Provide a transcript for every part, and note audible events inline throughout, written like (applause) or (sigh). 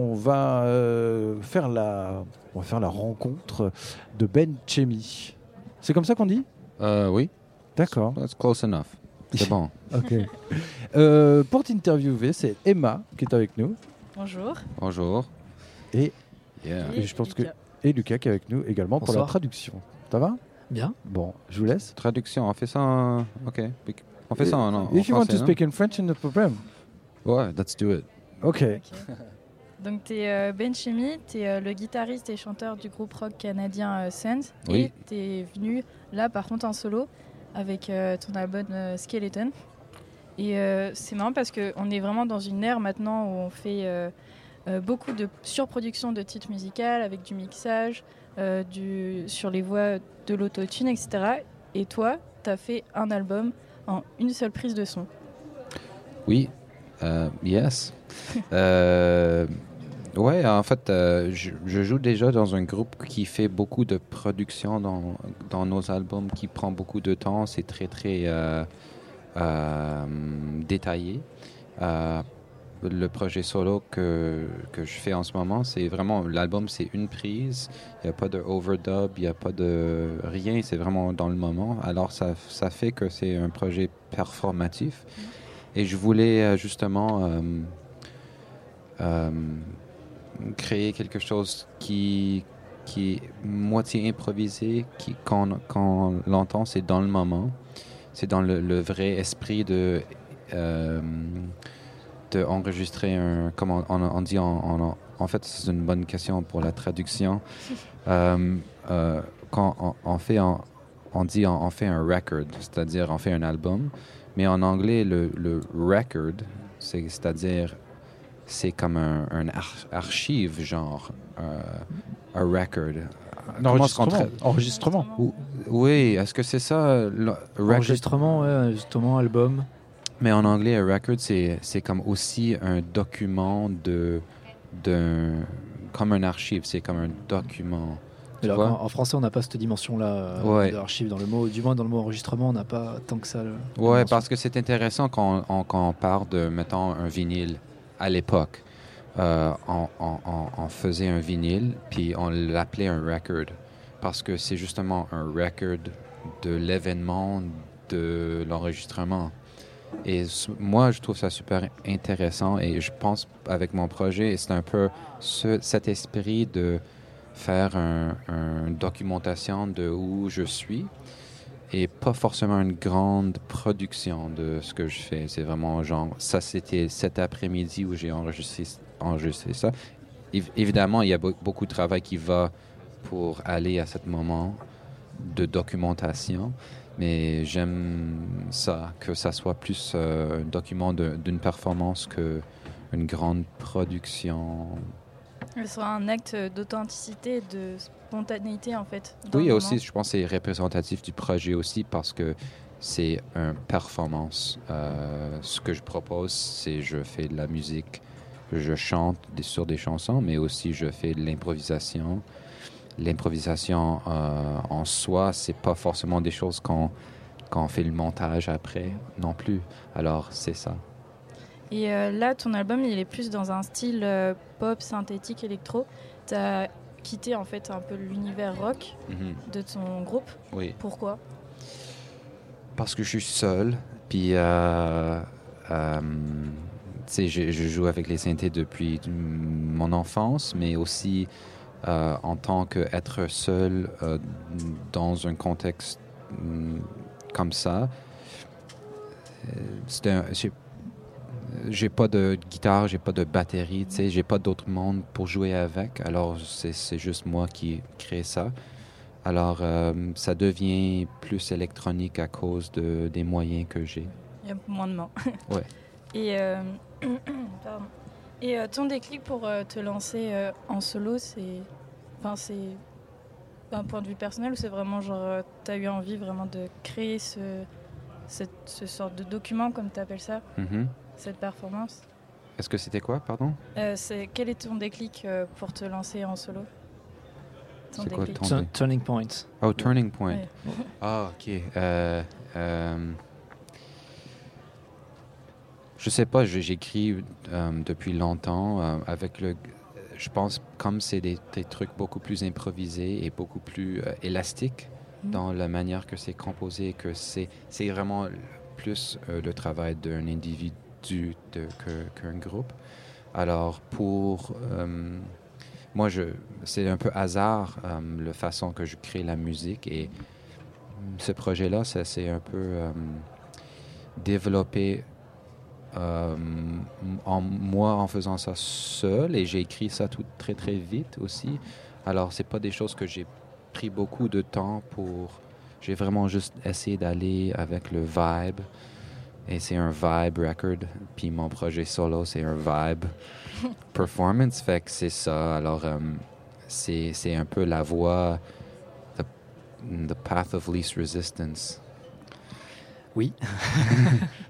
on va euh, faire la, on va faire la rencontre de Ben Chemi. C'est comme ça qu'on dit? Euh, oui, D'accord. that's close enough. C'est bon. (laughs) Ok. Euh, pour t'interviewer, c'est Emma qui est avec nous Bonjour. Bonjour. et, Yeah. Et je pense que- Lucas. et Lucas qui est avec nous également pour la traduction. Ça va? Bien. Bon, je vous laisse. Traduction, on fait ça en... Ok. On fait ça en, en If you want to français, non? speak in French, no problem. Ouais, let's do it. Ok. Ok. Donc, tu es Ben Chemi, tu es le guitariste et chanteur du groupe rock canadien euh, Sands. Oui. Et tu es venu là, par contre, en solo avec euh, ton album euh, Skeleton. Et euh, c'est marrant parce qu'on est vraiment dans une ère maintenant où on fait euh, euh, beaucoup de surproduction de titres musicales avec du mixage, euh, du, sur les voix de l'autotune, etc. Et toi, tu as fait un album en une seule prise de son. Oui, euh, yes. (laughs) euh, ouais, en fait, euh, je, joue déjà dans un groupe qui fait beaucoup de production dans, dans nos albums, qui prend beaucoup de temps. C'est très, très euh, euh, détaillé. Le projet solo que, que je fais en ce moment, c'est vraiment l'album, c'est une prise. Il n'y a pas de overdub, il n'y a pas de rien. C'est vraiment dans le moment. Alors, ça, ça fait que c'est un projet performatif. Et je voulais justement créer quelque chose qui, qui est moitié improvisé, qui, quand, quand on l'entend, c'est dans le moment. C'est dans le, le vrai esprit de, euh, de enregistrer un. Comment on, on dit en, en, en fait, c'est une bonne question pour la traduction. (laughs) Euh, euh, quand on, on fait, un- on dit on, on fait un record, c'est-à-dire on fait un album. Mais en anglais, le, le record, c'est- c'est-à-dire, c'est comme un, un ar- archive, genre, euh, un record. Un enregistrement. Enregistrement. Ou- Oui, est-ce que c'est ça, le record? Enregistrement, ouais, justement, album. Mais en anglais, un record, c'est c'est comme aussi un document de, d'un, comme un archive, c'est comme un document. En, en français, on n'a pas cette dimension-là euh, Ouais. d'archive dans le mot. Du moins, dans le mot enregistrement, on n'a pas tant que ça. le- Ouais, parce que c'est intéressant quand on, quand on parle de, mettons, un vinyle à l'époque. Euh, on, on faisait un vinyle, puis on l'appelait un record. Parce que c'est justement un record de l'événement, de l'enregistrement. Et moi, je trouve ça super intéressant et je pense avec mon projet, c'est un peu ce- cet esprit de faire un, un documentation de où je suis et pas forcément une grande production de ce que je fais. C'est vraiment genre, ça c'était cet après-midi où j'ai enregistré, ça. Év- évidemment, il y a beau- beaucoup de travail qui va pour aller à ce moment de documentation, mais j'aime ça, que ça soit plus euh, un document d'une performance que une grande production. Ce sera un acte d'authenticité, de spontanéité en fait. dans Oui, aussi, je pense que c'est représentatif du projet aussi parce que c'est une performance. Euh, ce que je propose, c'est je fais de la musique, je chante sur des chansons, mais aussi je fais de l'improvisation. L'improvisation euh, en soi, c'est pas forcément des choses qu'on qu'on fait le montage après non plus. Alors, c'est ça. Et euh, là, ton album, il est plus dans un style euh, pop, synthétique, électro. Tu as quitté en fait un peu l'univers rock Mhm. de ton groupe. Oui. Pourquoi? Parce que je suis seul, puis euh, euh, tu sais, je, je joue avec les synthés depuis mon enfance, mais aussi euh, en tant qu'être seul euh, dans un contexte mm, comme ça. euh, c'est un- j'ai- pas de guitare, j'ai pas de batterie, tu sais, j'ai pas d'autre monde pour jouer avec. Alors c'est juste moi qui crée ça. Alors euh, ça devient plus électronique à cause de, des moyens que j'ai. Il y a moins de mains. (laughs) Ouais. Et, euh, (clears throat) pardon. Et euh, ton déclic pour te lancer en solo, c'est. Enfin, c'est un point de vue personnel ou c'est vraiment genre. tu as eu envie vraiment de créer ce, cette, ce sorte de document, comme tu appelles ça, Mhm. Cette performance Est-ce que c'était quoi, pardon Euh, c'est, Quel est ton déclic euh, pour te lancer en solo? Ton C'est quoi déclic? ton- Turn- Turning Point. Oh, Turning Point. Ouais. Ah, ok. Euh, euh, je sais pas, j'écris euh, depuis longtemps euh, avec le je pense comme c'est des, des trucs beaucoup plus improvisés et beaucoup plus euh, élastiques Mhm. dans la manière que c'est composé, que c'est c'est vraiment plus euh, le travail d'un individu que- qu'un groupe. Alors pour euh, moi, je c'est un peu hasard euh, la façon que je crée la musique et ce projet-là, ça s'est un peu euh, développé euh, en moi en faisant ça seul et j'ai écrit ça tout très très vite aussi. Alors c'est pas des choses que j'ai pris beaucoup de temps pour. J'ai vraiment juste essayé d'aller avec le vibe et c'est un vibe record. Puis mon projet solo c'est un vibe (laughs) performance. Fait que c'est ça. Alors euh, c'est c'est un peu la voie the, the path of least resistance. Oui. (laughs)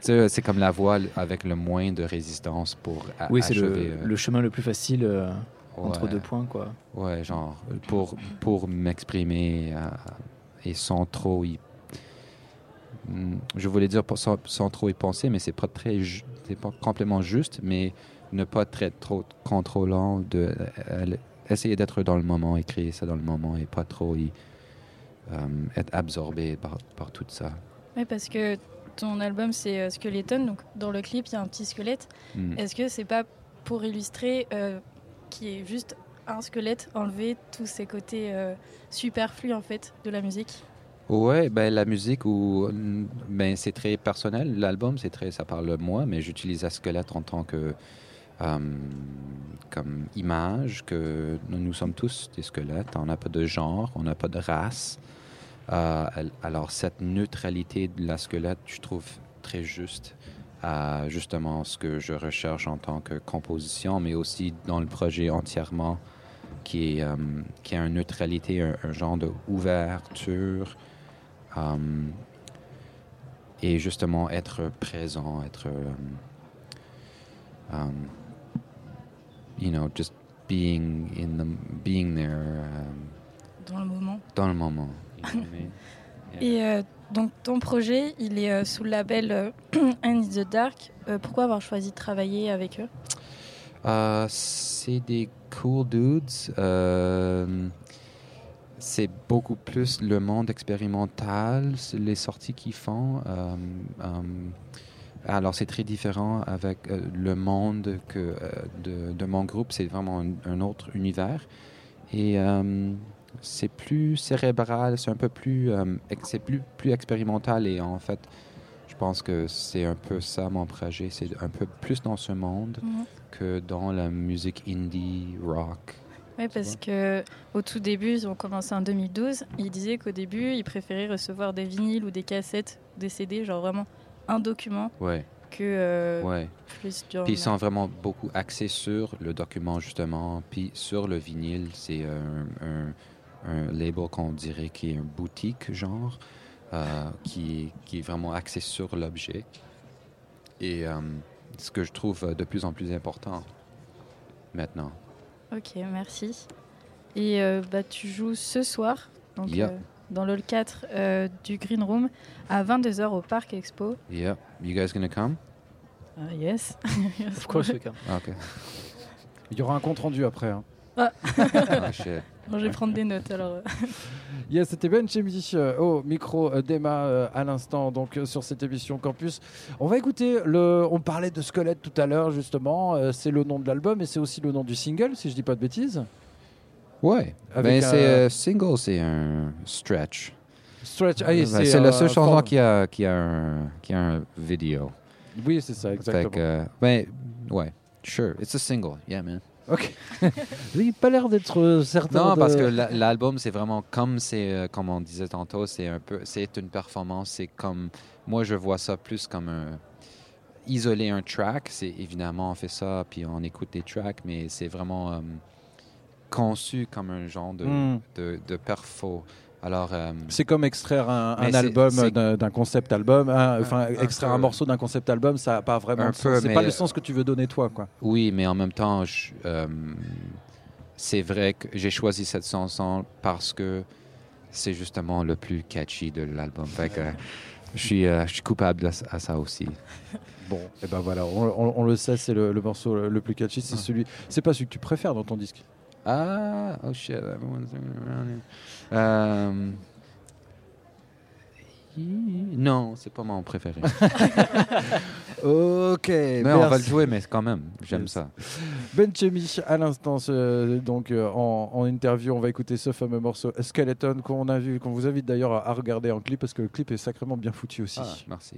Tu sais, (laughs) c'est comme la voie avec le moins de résistance pour a- Oui, c'est le, euh, le chemin le plus facile euh, entre deux points, quoi. Ouais, genre, pour, pour m'exprimer euh, et sans trop y. Hmm, Je voulais dire sans, sans trop y penser, mais c'est pas très. C'est pas complètement juste, mais ne pas être trop contrôlant, de, euh, essayer d'être dans le moment et créer ça dans le moment et pas trop y euh, être absorbé par, par tout ça. Oui, parce que ton album c'est euh, Skeleton, donc dans le clip il y a un petit squelette. Hmm. Est-ce que c'est pas pour illustrer euh, qui est juste un squelette, enlever tous ces côtés superflus en fait de la musique? Ouais, ben la musique ou ben c'est très personnel. L'album c'est très ça parle de moi, mais j'utilise la squelette en tant que euh, comme image que nous, sommes tous des squelettes. On n'a pas de genre, on n'a pas de race. Euh, al- alors cette neutralité de la squelette, je trouve très juste à justement ce que je recherche en tant que composition, mais aussi dans le projet entièrement qui est euh, qui a une neutralité, un, un genre de ouverture. Euh, et justement être présent, être, euh, um, you know, just being in the, being there um, dans le moment dans le moment. you know what I mean? (laughs) Yeah. Et euh, donc ton projet il est euh, sous le label euh, (clears throat) in the Dark. Pourquoi avoir choisi de travailler avec eux? C'est des cool dudes. C'est beaucoup plus le monde expérimental, les sorties qu'ils font. Euh, euh, alors, c'est très différent avec euh, le monde que, de, de mon groupe. C'est vraiment un, un autre univers. Et c'est plus cérébral, c'est un peu plus, ex- c'est plus, plus expérimental. Et en fait, je pense que c'est un peu ça mon projet. C'est un peu plus dans ce monde que dans la musique indie rock. Oui, parce que au tout début, ils ont commencé en 2012. Ils disaient qu'au début, ils préféraient recevoir des vinyles ou des cassettes, des CD, genre vraiment un document Ouais, que euh, ouais. plus Puis ils sont vraiment beaucoup axés sur le document justement, puis sur le vinyle, c'est un, un- un label qu'on dirait qui est une boutique genre, euh, qui, qui est vraiment axé sur l'objet. Et euh, ce que je trouve de plus en plus important maintenant. Ok, merci. Et euh, bah, tu joues ce soir, donc Yeah. euh, dans le hall 4 euh, du Green Room, à 22h au Parc Expo. Yeah, you guys gonna come? Ah, yes. (laughs) Of course we can. Ok. Il y aura un compte rendu après. hein. Ah, shit. (laughs) Bon, je vais prendre des notes alors. euh. Yes, c'était Ben Chemi euh, au micro euh, d'Emma euh, à l'instant donc euh, sur cette émission Campus. On va écouter le. On parlait de squelette tout à l'heure justement. euh, c'est le nom de l'album et c'est aussi le nom du single si je dis pas de bêtises. Ouais, ben un- c'est euh, single, c'est un stretch. Stretch. Ah, et Ben, c'est la seule chanson qui a, qui a un, qui a un vidéo. Oui, c'est ça Fait exactement. que, euh, ben, ouais, sure, it's a single, yeah, man. Ok. (laughs) Il n'a pas l'air d'être euh, certain. Non, de- parce que la- l'album, c'est vraiment comme c'est, euh, comme on disait tantôt, c'est un peu, c'est une performance. C'est comme, moi, je vois ça plus comme un isoler un track. C'est évidemment on fait ça, puis on écoute des tracks, mais c'est vraiment euh, conçu comme un genre de, Hmm. de, de perfo. Alors, euh, C'est comme extraire un, album d'un concept album, enfin extraire un morceau d'un concept album, ça n'a pas vraiment. C'est pas le sens que tu veux donner toi, quoi. Oui, mais en même temps, euh, c'est vrai que j'ai choisi cette chanson parce que c'est justement le plus catchy de l'album. Je suis, euh, je suis coupable à, à ça aussi. Bon, et ben voilà, on, on- on le sait, c'est le, le morceau le, plus catchy, c'est celui, c'est pas celui que tu préfères dans ton disque? Ah, oh shit. everyone's around here. Euh, non, c'est pas mon préféré. (laughs) Ok, Mais on va le jouer, mais quand même, j'aime Yes. ça. Ben Chemi, à l'instant, euh, donc euh, en, en interview, on va écouter ce fameux morceau Skeleton qu'on a vu, qu'on vous invite d'ailleurs à, à regarder en clip parce que le clip est sacrément bien foutu aussi. Ah, merci.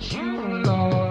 You lost.